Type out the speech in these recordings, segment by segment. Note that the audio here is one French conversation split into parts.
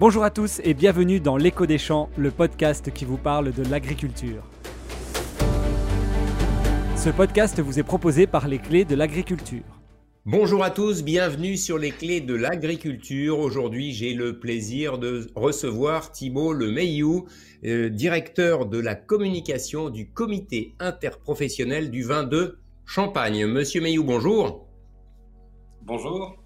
Bonjour à tous et bienvenue dans L'écho des champs, le podcast qui vous parle de l'agriculture. Ce podcast vous est proposé par les clés de l'agriculture. Bonjour à tous, bienvenue sur les clés de l'agriculture. Aujourd'hui, j'ai le plaisir de recevoir Thibault Lemeillou, euh, directeur de la communication du comité interprofessionnel du vin de Champagne. Monsieur Meillou, bonjour. Bonjour.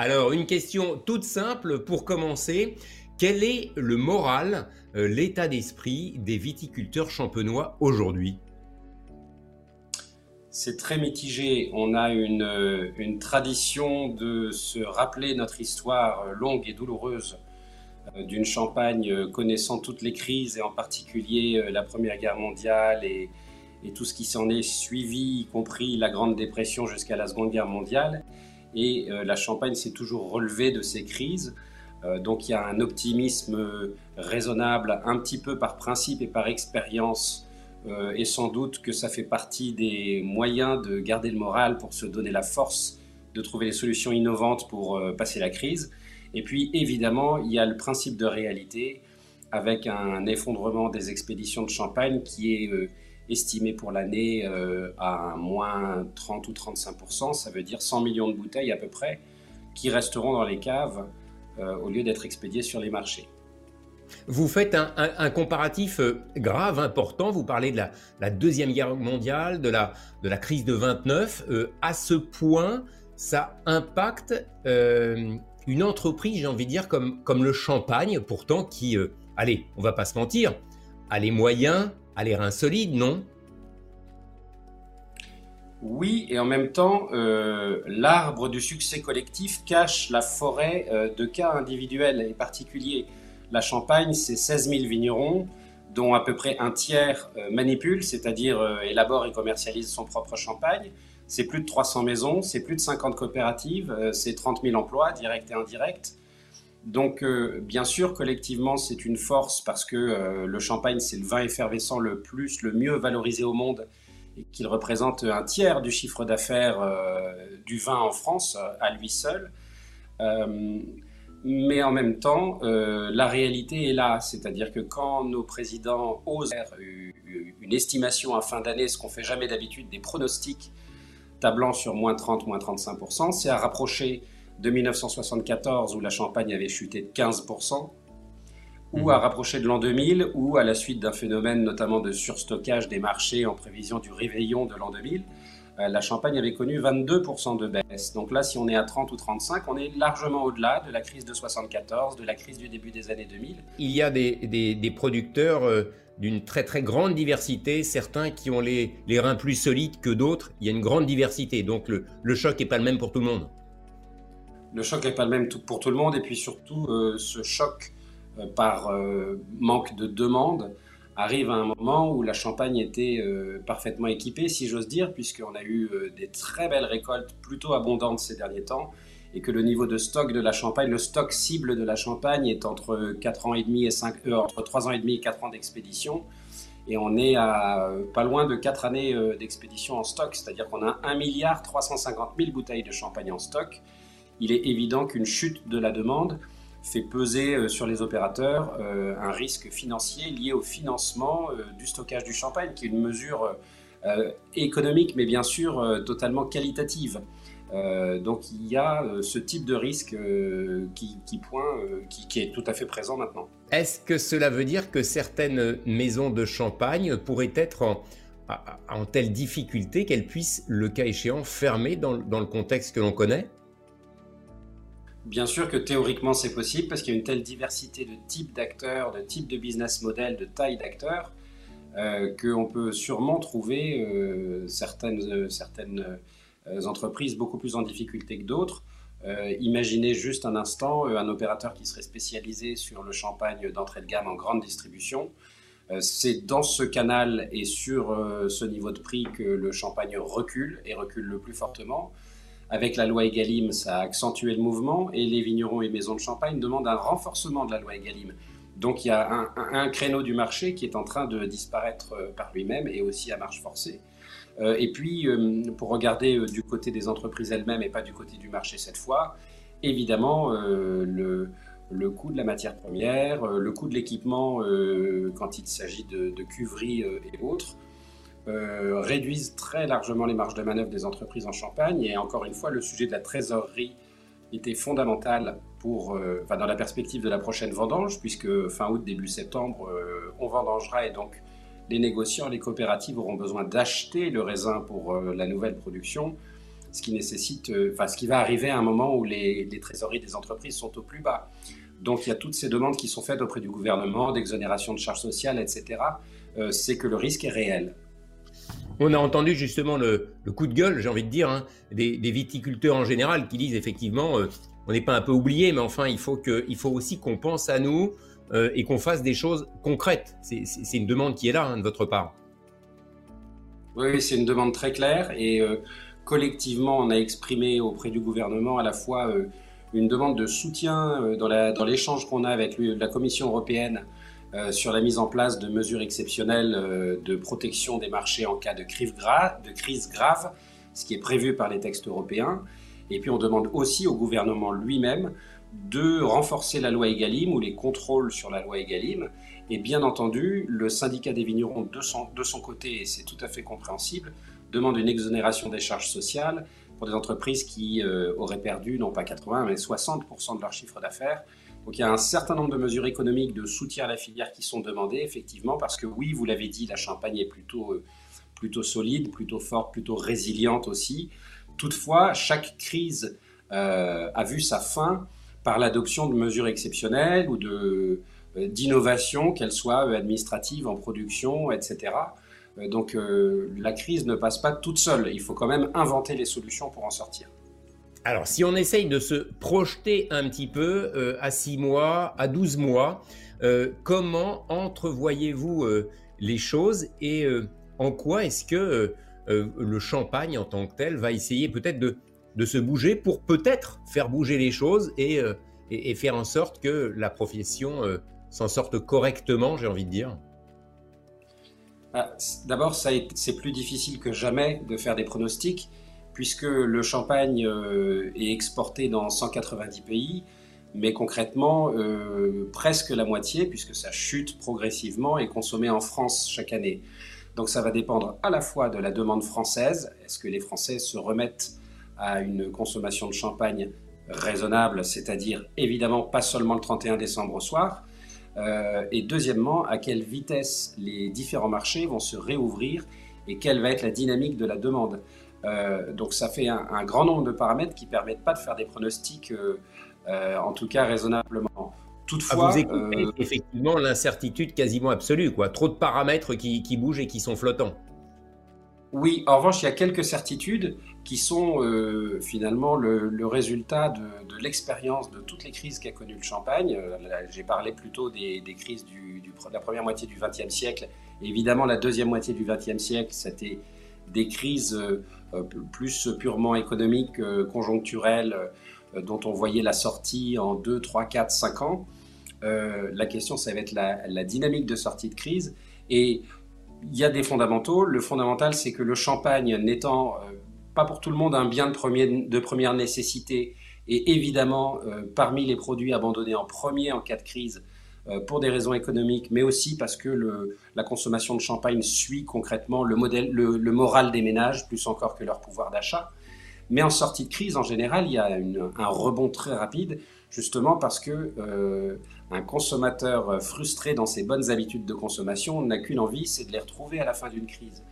Alors, une question toute simple pour commencer. Quel est le moral, euh, l'état d'esprit des viticulteurs champenois aujourd'hui? C'est très mitigé. On a une, euh, une, tradition de se rappeler notre histoire euh, longue et douloureuse d'une Champagne connaissant toutes les crises et en particulier la Première Guerre mondiale et, et tout ce qui s'en est suivi, y compris la Grande Dépression jusqu'à la Seconde Guerre mondiale et euh, la Champagne s'est toujours relevée de ces crises. Euh, donc il y a un optimisme raisonnable, un petit peu par principe et par expérience, euh, et sans doute que ça fait partie des moyens de garder le moral pour se donner la force de trouver des solutions innovantes pour passer la crise. Et puis évidemment, il y a le principe de réalité avec un effondrement des expéditions de champagne qui est estimé pour l'année euh, à moins 30 ou 35 Ça veut dire 100 millions de bouteilles à peu près qui resteront dans les caves euh, au lieu d'être expédiées sur les marchés. Vous faites un, comparatif euh, grave, important. Vous parlez de la, Deuxième Guerre mondiale, de la, de la crise de 29. à ce point, ça impacte une entreprise, j'ai envie de dire, comme, comme le champagne, pourtant qui, allez, on va pas se mentir, a les moyens a l'air insolite, non Oui, et en même temps, euh, l'arbre du succès collectif cache la forêt euh, de cas individuels et particuliers. La Champagne, c'est 16 000 vignerons, dont à peu près un tiers euh, manipule, c'est-à-dire élabore et commercialise son propre champagne. C'est plus de 300 maisons, c'est plus de 50 coopératives, c'est 30 000 emplois, directs et indirects. Donc, euh, bien sûr, collectivement, c'est une force parce que euh, le champagne, c'est le vin effervescent le plus, le mieux valorisé au monde et qu'il représente un tiers du chiffre d'affaires euh, du vin en France à lui seul. mais en même temps, la réalité est là, c'est-à-dire que quand nos présidents osent faire une estimation à fin d'année, ce qu'on fait jamais d'habitude, des pronostics tablant sur moins 30, moins 35%, c'est à rapprocher de 1974 où la Champagne avait chuté de 15%, ou mhm. à rapprocher de l'an 2000, ou à la suite d'un phénomène notamment de surstockage des marchés en prévision du réveillon de l'an 2000, euh, la Champagne avait connu 22% de baisse. Donc là, si on est à 30 ou 35, on est largement au-delà de la crise de 74, de la crise du début des années 2000. Il y a des, producteurs euh, d'une très très grande diversité, certains qui ont les, reins plus solides que d'autres. Il y a une grande diversité, donc le, le choc n'est pas le même pour tout le monde le choc n'est pas le même pour tout le monde et puis surtout euh, ce choc euh, par euh, manque de demande arrive à un moment où la Champagne était parfaitement équipée, si j'ose dire, puisqu'on a eu des très belles récoltes plutôt abondantes ces derniers temps et que le niveau de stock de la Champagne, le stock cible de la Champagne est entre 4 ans et demi et 5, entre 3 ans et demi et 4 ans d'expédition. Et on est à pas loin de 4 années d'expédition en stock, c'est-à-dire qu'on a 1 milliard 350 000 bouteilles de champagne en stock il est évident qu'une chute de la demande fait peser euh, sur les opérateurs euh, un risque financier lié au financement euh, du stockage du champagne, qui est une mesure économique, mais bien sûr totalement qualitative. donc il y a ce type de risque qui, qui, est tout à fait présent maintenant. Est-ce que cela veut dire que certaines maisons de champagne pourraient être en, en telle difficulté qu'elles puissent, le cas échéant, fermer dans le contexte que l'on connaît? Bien sûr que théoriquement c'est possible parce qu'il y a une telle diversité de types d'acteurs, de types de business models, de tailles d'acteurs, euh, qu'on peut sûrement trouver euh, certaines, euh, certaines entreprises beaucoup plus en difficulté que d'autres. imaginez juste un instant un opérateur qui serait spécialisé sur le champagne d'entrée de gamme en grande distribution. c'est dans ce canal et sur ce niveau de prix que le champagne recule et recule le plus fortement. Avec la loi Egalim, ça a accentué le mouvement et les vignerons et maisons de champagne demandent un renforcement de la loi Egalim. Donc il y a un, créneau du marché qui est en train de disparaître euh, par lui-même et aussi à marche forcée. Euh, et puis, euh, pour regarder du côté des entreprises elles-mêmes et pas du côté du marché cette fois, évidemment, le, coût de la matière première, le coût de l'équipement quand il s'agit de, de et autres, réduisent très largement les marges de manœuvre des entreprises en Champagne. Et encore une fois, le sujet de la trésorerie était fondamental pour, euh, dans la perspective de la prochaine vendange, puisque fin août, début septembre, euh, on vendangera et donc les négociants, les coopératives auront besoin d'acheter le raisin pour euh, la nouvelle production, ce qui nécessite, ce qui va arriver à un moment où les, trésoreries des entreprises sont au plus bas. Donc il y a toutes ces demandes qui sont faites auprès du gouvernement, d'exonération de charges sociales, etc. C'est que le risque est réel. On a entendu justement le, coup de gueule, j'ai envie de dire, hein, des, viticulteurs en général qui disent effectivement, euh, on n'est pas un peu oublié, mais enfin, il faut, faut aussi qu'on pense à nous euh, et qu'on fasse des choses concrètes. C'est une demande qui est là hein, de votre part. Oui, c'est une demande très claire et euh, collectivement, on a exprimé auprès du gouvernement à la fois une demande de soutien dans l'échange qu'on a avec la Commission européenne euh, sur la mise en place de mesures exceptionnelles euh, de protection des marchés en cas de crise, grave, de crise grave, ce qui est prévu par les textes européens. Et puis on demande aussi au gouvernement lui-même de renforcer la loi Egalim ou les contrôles sur la loi Egalim. Et bien entendu, le syndicat des vignerons, de son, de son côté, et c'est tout à fait compréhensible, demande une exonération des charges sociales pour des entreprises qui euh, auraient perdu non pas 80 mais 60% de leur chiffre d'affaires donc il y a un certain nombre de mesures économiques de soutien à la filière qui sont demandées, effectivement, parce que oui, vous l'avez dit, la Champagne est plutôt, euh, solide, plutôt forte, plutôt résiliente aussi. Toutefois, chaque crise euh, a vu sa fin par l'adoption de mesures exceptionnelles ou euh, d'innovations, qu'elles soient administratives, en production, etc. donc la crise ne passe pas toute seule. Il faut quand même inventer les solutions pour en sortir. Alors, si on essaye de se projeter un petit peu euh, à 6 mois, à 12 mois, euh, comment entrevoyez-vous euh, les choses et en quoi est-ce que le champagne en tant que tel va essayer peut-être de, se bouger pour peut-être faire bouger les choses et, et, faire en sorte que la profession s'en sorte correctement, j'ai envie de dire? Ah, D'abord, c'est plus difficile que jamais de faire des pronostics puisque le champagne euh, est exporté dans 190 pays, mais concrètement, euh, presque la moitié, puisque ça chute progressivement, est consommé en France chaque année. Donc ça va dépendre à la fois de la demande française, est-ce que les Français se remettent à une consommation de champagne raisonnable, c'est-à-dire évidemment pas seulement le 31 décembre au soir, euh, et deuxièmement, à quelle vitesse les différents marchés vont se réouvrir et quelle va être la dynamique de la demande. Euh, donc ça fait un, grand nombre de paramètres qui permettent pas de faire des pronostics, euh, euh, en tout cas raisonnablement. Toutefois, vous écoutez, effectivement l'incertitude quasiment absolue, quoi. Trop de paramètres qui, bougent et qui sont flottants. Oui, en revanche, il y a quelques certitudes qui sont finalement le, résultat de, l'expérience de toutes les crises qu'a connues le Champagne. J'ai parlé plutôt des, crises de la première moitié du XXe siècle. Évidemment, la deuxième moitié du XXe siècle, c'était des crises plus purement économique, euh, conjoncturelle, euh, dont on voyait la sortie en 2, 3, 4, 5 ans. la question, ça va être la, dynamique de sortie de crise. Et il y a des fondamentaux. Le fondamental, c'est que le champagne, n'étant pas pour tout le monde un bien de, de première nécessité, et évidemment parmi les produits abandonnés en premier en cas de crise, euh, pour des raisons économiques, mais aussi parce que la consommation de champagne suit concrètement le, moral des ménages, plus encore que leur pouvoir d'achat. Mais en sortie de crise, en général, il y a un rebond très rapide, justement parce que euh, un consommateur frustré dans ses bonnes habitudes de consommation n'a qu'une envie, c'est de les retrouver à la fin d'une crise.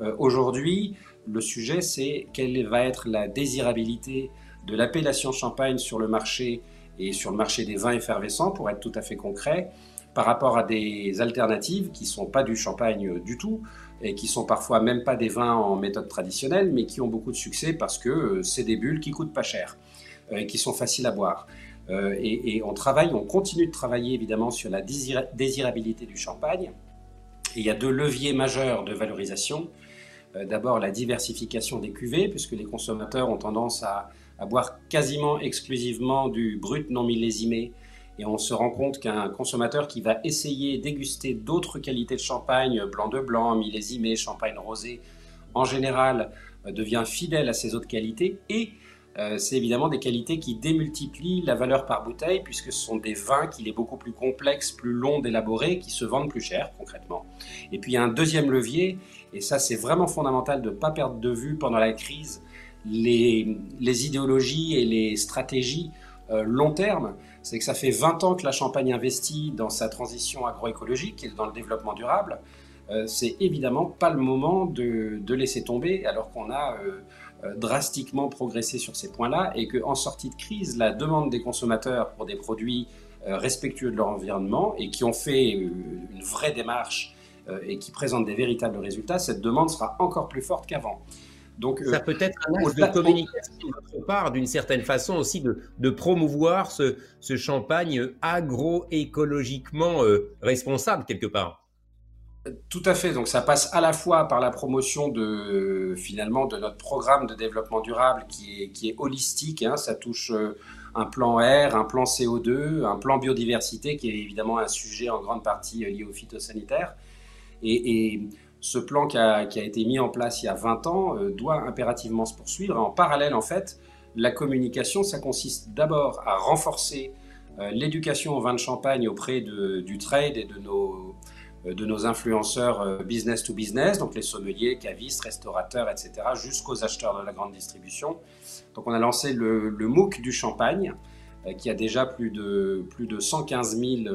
Euh, aujourd'hui, le sujet, c'est quelle va être la désirabilité de l'appellation champagne sur le marché et sur le marché des vins effervescents, pour être tout à fait concret, par rapport à des alternatives qui ne sont pas du champagne du tout et qui sont parfois même pas des vins en méthode traditionnelle, mais qui ont beaucoup de succès parce que euh, c'est des bulles qui coûtent pas cher euh, et qui sont faciles à boire. Euh, et, on travaille, on continue de travailler évidemment sur la désirabilité du champagne. il y a deux leviers majeurs de valorisation. D'abord la diversification des cuvées, puisque les consommateurs ont tendance à à boire quasiment exclusivement du brut non millésimé. Et on se rend compte qu'un consommateur qui va essayer déguster d'autres qualités de champagne, blanc de blanc, millésimé, champagne rosé, en général euh, devient fidèle à ces autres qualités et euh, c'est évidemment des qualités qui démultiplient la valeur par bouteille, puisque ce sont des vins qu'il est beaucoup plus complexe, plus long d'élaborer, qui se vendent plus cher concrètement. Et puis il y a un deuxième levier, et ça c'est vraiment fondamental de ne pas perdre de vue pendant la crise les, idéologies et les stratégies euh, long terme. C'est que ça fait 20 ans que la Champagne investit dans sa transition agroécologique et dans le développement durable. Euh, c'est évidemment pas le moment de, laisser tomber alors qu'on a euh, drastiquement progressé sur ces points-là et qu'en sortie de crise, la demande des consommateurs pour des produits respectueux de leur environnement et qui ont fait une vraie démarche et qui présentent des véritables résultats, cette demande sera encore plus forte qu'avant. Donc, ça peut être un axe de communication de notre part, d'une certaine façon aussi, de, promouvoir ce, champagne agroécologiquement responsable quelque part. Tout à fait. Donc ça passe à la fois par la promotion de finalement de notre programme de développement durable qui est, qui est holistique. Hein. Ça touche euh, un plan R, un plan CO2, un plan biodiversité qui est évidemment un sujet en grande partie euh, lié au phytosanitaire. Et, et ce plan qui a, été mis en place il y a 20 ans euh, doit impérativement se poursuivre. En parallèle, en fait, la communication, ça consiste d'abord à renforcer l'éducation au vin de champagne auprès du trade et de nos euh, influenceurs euh, business to business, donc les sommeliers, cavistes, restaurateurs, etc., jusqu'aux acheteurs de la grande distribution. Donc on a lancé le, MOOC du champagne, euh, qui a déjà plus de, plus de 115 000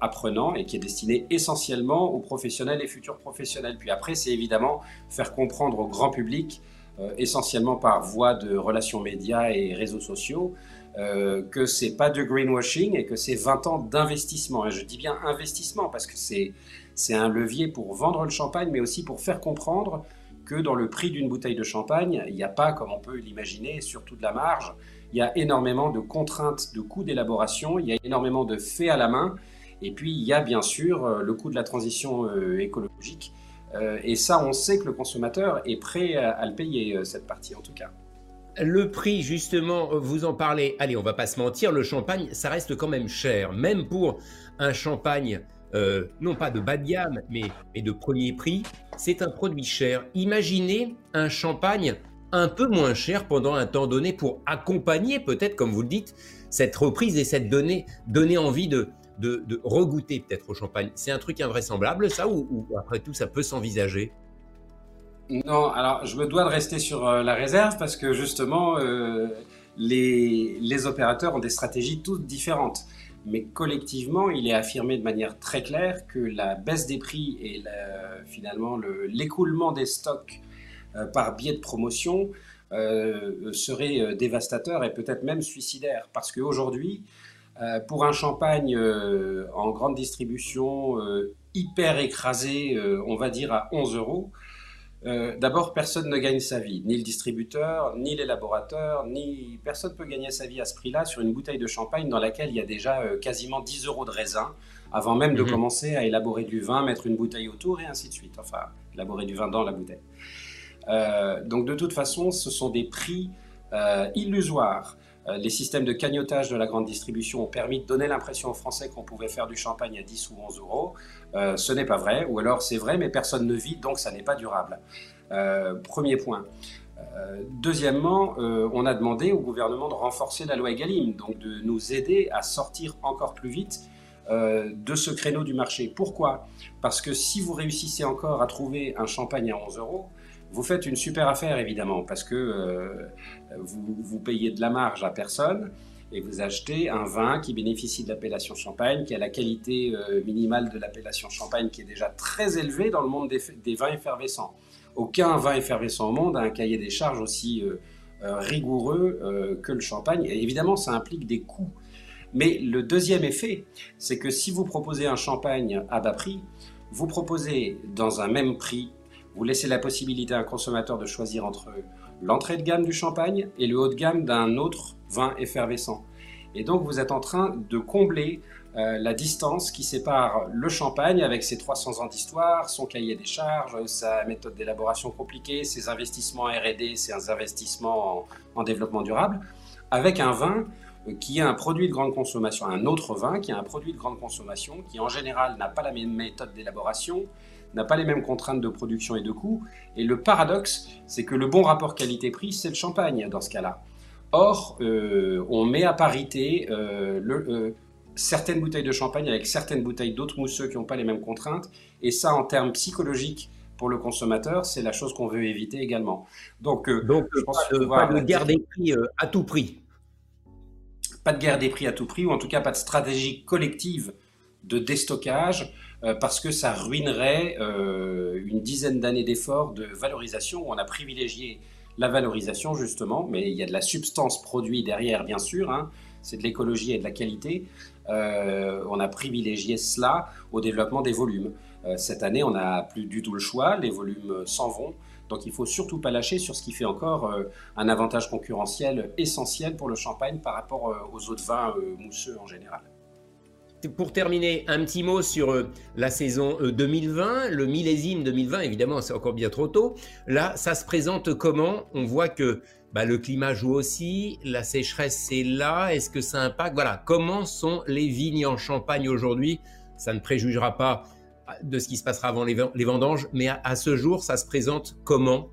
apprenants et qui est destiné essentiellement aux professionnels et futurs professionnels. Puis après, c'est évidemment faire comprendre au grand public, essentiellement par voie de relations médias et réseaux sociaux, euh, que c'est pas de greenwashing et que c'est 20 ans d'investissement. Et je dis bien investissement parce que c'est un levier pour vendre le champagne, mais aussi pour faire comprendre que dans le prix d'une bouteille de champagne, il n'y a pas, comme on peut l'imaginer, surtout de la marge. Il y a énormément de contraintes de coûts d'élaboration, il y a énormément de faits à la main, et puis il y a bien sûr euh, le coût de la transition euh, écologique. et ça, on sait que le consommateur est prêt à le payer, cette partie en tout cas le prix, justement, vous en parlez. Allez, on va pas se mentir, le champagne, ça reste quand même cher. Même pour un champagne, euh, non pas de bas de gamme, mais, de premier prix, c'est un produit cher. Imaginez un champagne un peu moins cher pendant un temps donné pour accompagner, peut-être, comme vous le dites, cette reprise et cette donnée, donner envie de, de, regoûter peut-être au champagne. C'est un truc invraisemblable, ça, ou après tout, ça peut s'envisager? Non, alors je me dois de rester sur euh, la réserve parce que justement, euh, les, les, opérateurs ont des stratégies toutes différentes. Mais collectivement, il est affirmé de manière très claire que la baisse des prix et finalement l'écoulement des stocks euh, par biais de promotion serait dévastateur et peut-être même suicidaire. Parce qu'aujourd'hui, pour un champagne en grande distribution hyper écrasé, on va dire à 11 euros, euh, d'abord, personne ne gagne sa vie, ni le distributeur, ni l'élaborateur, ni personne peut gagner sa vie à ce prix-là sur une bouteille de champagne dans laquelle il y a déjà euh, quasiment 10 euros de raisin, avant même de mhm. commencer à élaborer du vin, mettre une bouteille autour et ainsi de suite. Enfin, élaborer du vin dans la bouteille. Euh, donc, de toute façon, ce sont des prix illusoires. Les systèmes de cagnotage de la grande distribution ont permis de donner l'impression aux Français qu'on pouvait faire du champagne à 10 ou 11 euros. Euh, ce n'est pas vrai, ou alors c'est vrai, mais personne ne vit, donc ça n'est pas durable. Euh, premier point. Euh, deuxièmement, on a demandé au gouvernement de renforcer la loi Egalim, donc de nous aider à sortir encore plus vite de ce créneau du marché. Pourquoi? Parce que si vous réussissez encore à trouver un champagne à 11 euros, vous faites une super affaire évidemment, parce que vous, vous, payez de la marge à personne, et vous achetez un vin qui bénéficie de l'appellation champagne, qui a la qualité euh, minimale de l'appellation champagne qui est déjà très élevée dans le monde des, vins effervescents. Aucun vin effervescent au monde a un cahier des charges aussi euh, euh, rigoureux que le champagne. Évidemment, ça implique des coûts. Mais le deuxième effet, c'est que si vous proposez un champagne à bas prix, vous proposez dans un même prix, vous laissez la possibilité à un consommateur de choisir entre l'entrée de gamme du champagne et le haut de gamme d'un autre vin effervescent. Et donc vous êtes en train de combler euh, la distance qui sépare le champagne avec ses 300 ans d'histoire, son cahier des charges, sa méthode d'élaboration compliquée, ses investissements RD, ses investissements en, développement durable, avec un vin qui est un produit de grande consommation, un autre vin qui est un produit de grande consommation, qui en général n'a pas la même méthode d'élaboration, n'a pas les mêmes contraintes de production et de coûts. Et le paradoxe, c'est que le bon rapport qualité-prix, c'est le champagne dans ce cas-là. Or, euh, on met à parité euh, euh, certaines bouteilles de champagne avec certaines bouteilles d'autres mousseux qui n'ont pas les mêmes contraintes. Et ça, en termes psychologiques, pour le consommateur, c'est la chose qu'on veut éviter également. Donc, Donc je pense pas, de, pas de guerre des prix à tout prix. Pas de guerre des prix à tout prix, ou en tout cas pas de stratégie collective de déstockage. Euh, parce que ça ruinerait euh, une dizaine d'années d'efforts de valorisation où on a privilégié la valorisation justement, mais il y a de la substance produit derrière bien sûr, hein. c'est de l'écologie et de la qualité. Euh, on a privilégié cela au développement des volumes. cette année, on n'a plus du tout le choix, les volumes s'en vont. Donc il faut surtout pas lâcher sur ce qui fait encore un avantage concurrentiel essentiel pour le champagne par rapport aux autres vins mousseux en général pour terminer, un petit mot sur euh, la saison 2020, euh, le millésime 2020, évidemment c'est encore bien trop tôt. Là, ça se présente comment? On voit que bah, le climat joue aussi, la sécheresse c'est là, est-ce que ça impacte? Voilà, comment sont les vignes en Champagne aujourd'hui? Ça ne préjugera pas de ce qui se passera avant les, vendanges, mais à ce jour, ça se présente comment?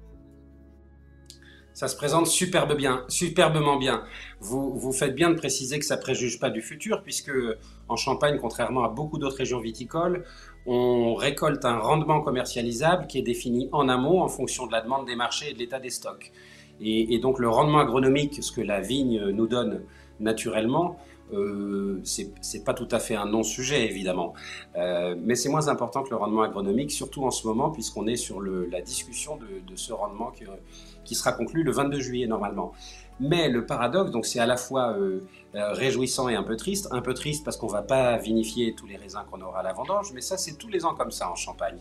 Ça se présente superbe bien, superbement bien. Vous, faites bien de préciser que ça préjuge pas du futur, puisque en Champagne, contrairement à beaucoup d'autres régions viticoles, on récolte un rendement commercialisable qui est défini en amont en fonction de la demande des marchés et de l'état des stocks. Et, donc le rendement agronomique, ce que la vigne nous donne naturellement, euh, c'est pas tout à fait un non-sujet évidemment, euh, mais c'est moins important que le rendement agronomique, surtout en ce moment puisqu'on est sur la discussion de, de ce rendement qui, qui sera conclu le 22 juillet normalement. Mais le paradoxe, donc c'est à la fois euh, euh, réjouissant et un peu triste. Un peu triste parce qu'on va pas vinifier tous les raisins qu'on aura à la vendange, mais ça c'est tous les ans comme ça en Champagne.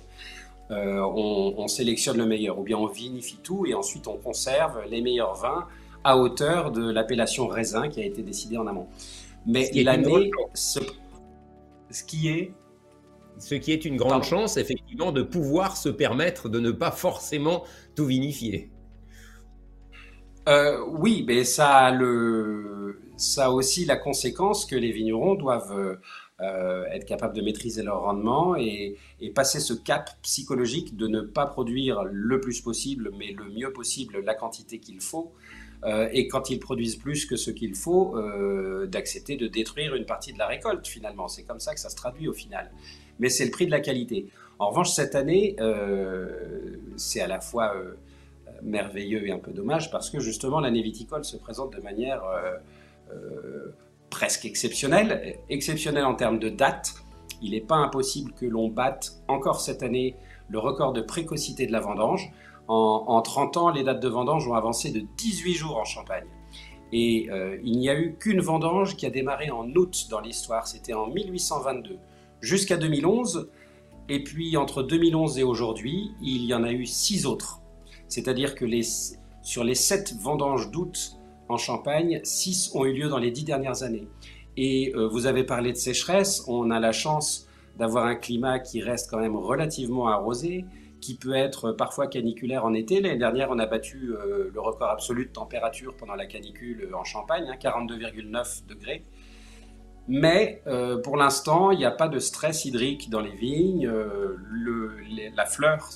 Euh, on, on, sélectionne le meilleur, ou bien on vinifie tout et ensuite on conserve les meilleurs vins à hauteur de l'appellation raisin qui a été décidée en amont. Mais l'année, ce, ce qui est ce qui est une grande chance, effectivement, de pouvoir se permettre de ne pas forcément tout vinifier. Euh, oui, mais ça a, le, ça a aussi la conséquence que les vignerons doivent euh, être capables de maîtriser leur rendement et, et, passer ce cap psychologique de ne pas produire le plus possible, mais le mieux possible la quantité qu'il faut. Euh, et quand ils produisent plus que ce qu'il faut, euh, d'accepter de détruire une partie de la récolte finalement. C'est comme ça que ça se traduit au final. Mais c'est le prix de la qualité. En revanche, cette année, euh, c'est à la fois merveilleux et un peu dommage parce que justement l'année viticole se présente de manière euh, euh, presque exceptionnelle, exceptionnelle en termes de date. Il n'est pas impossible que l'on batte encore cette année le record de précocité de la vendange. En, 30 ans, les dates de vendange ont avancé de 18 jours en Champagne. Et euh, il n'y a eu qu'une vendange qui a démarré en août dans l'histoire, c'était en 1822, jusqu'à 2011. Et puis entre 2011 et aujourd'hui, il y en a eu six autres. C'est-à-dire que sur les sept vendanges d'août en Champagne, six ont eu lieu dans les dix dernières années. Et euh, vous avez parlé de sécheresse, on a la chance d'avoir un climat qui reste quand même relativement arrosé, qui peut être parfois caniculaire en été. L'année dernière, on a battu euh, le record absolu de température pendant la canicule en Champagne, 42,9 hein, degrés. Mais euh, pour l'instant, il n'y a pas de stress hydrique dans les vignes. la fleur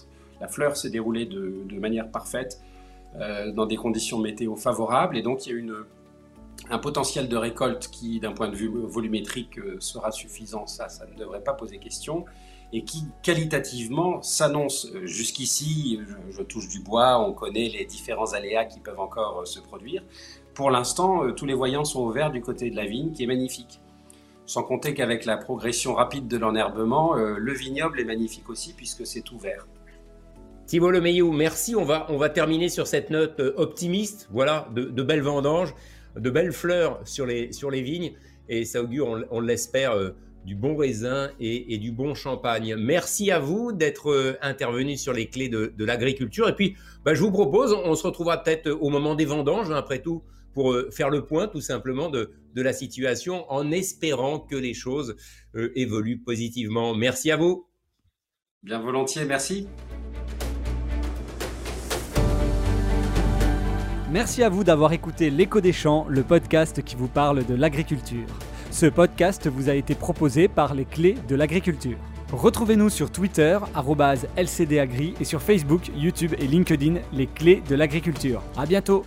la fleur s'est déroulée de, manière parfaite euh, dans des conditions météo favorables et donc il y a un potentiel de récolte qui, d'un point de vue volumétrique, euh, sera suffisant. Ça, ça ne devrait pas poser question et qui qualitativement s'annonce euh, jusqu'ici, je, touche du bois, on connaît les différents aléas qui peuvent encore se produire. Pour l'instant, tous les voyants sont ouverts du côté de la vigne, qui est magnifique. Sans compter qu'avec la progression rapide de l'enherbement, le vignoble est magnifique aussi puisque c'est ouvert. Thibault Lemeillou, merci. On va, on va terminer sur cette note euh, optimiste. Voilà, de, belles vendanges, de belles fleurs sur les, sur les vignes. Et ça augure, on, l'espère, euh, du bon raisin et, du bon champagne. Merci à vous d'être euh, intervenu sur les clés de, l'agriculture. Et puis, bah, je vous propose, on, se retrouvera peut-être au moment des vendanges, hein, après tout, pour faire le point tout simplement de, de, la situation en espérant que les choses évoluent positivement. Merci à vous. Bien volontiers, merci. Merci à vous d'avoir écouté L'écho des champs, le podcast qui vous parle de l'agriculture. Ce podcast vous a été proposé par les clés de l'agriculture. Retrouvez-nous sur Twitter, lcdagri, et sur Facebook, YouTube et LinkedIn, les clés de l'agriculture. À bientôt!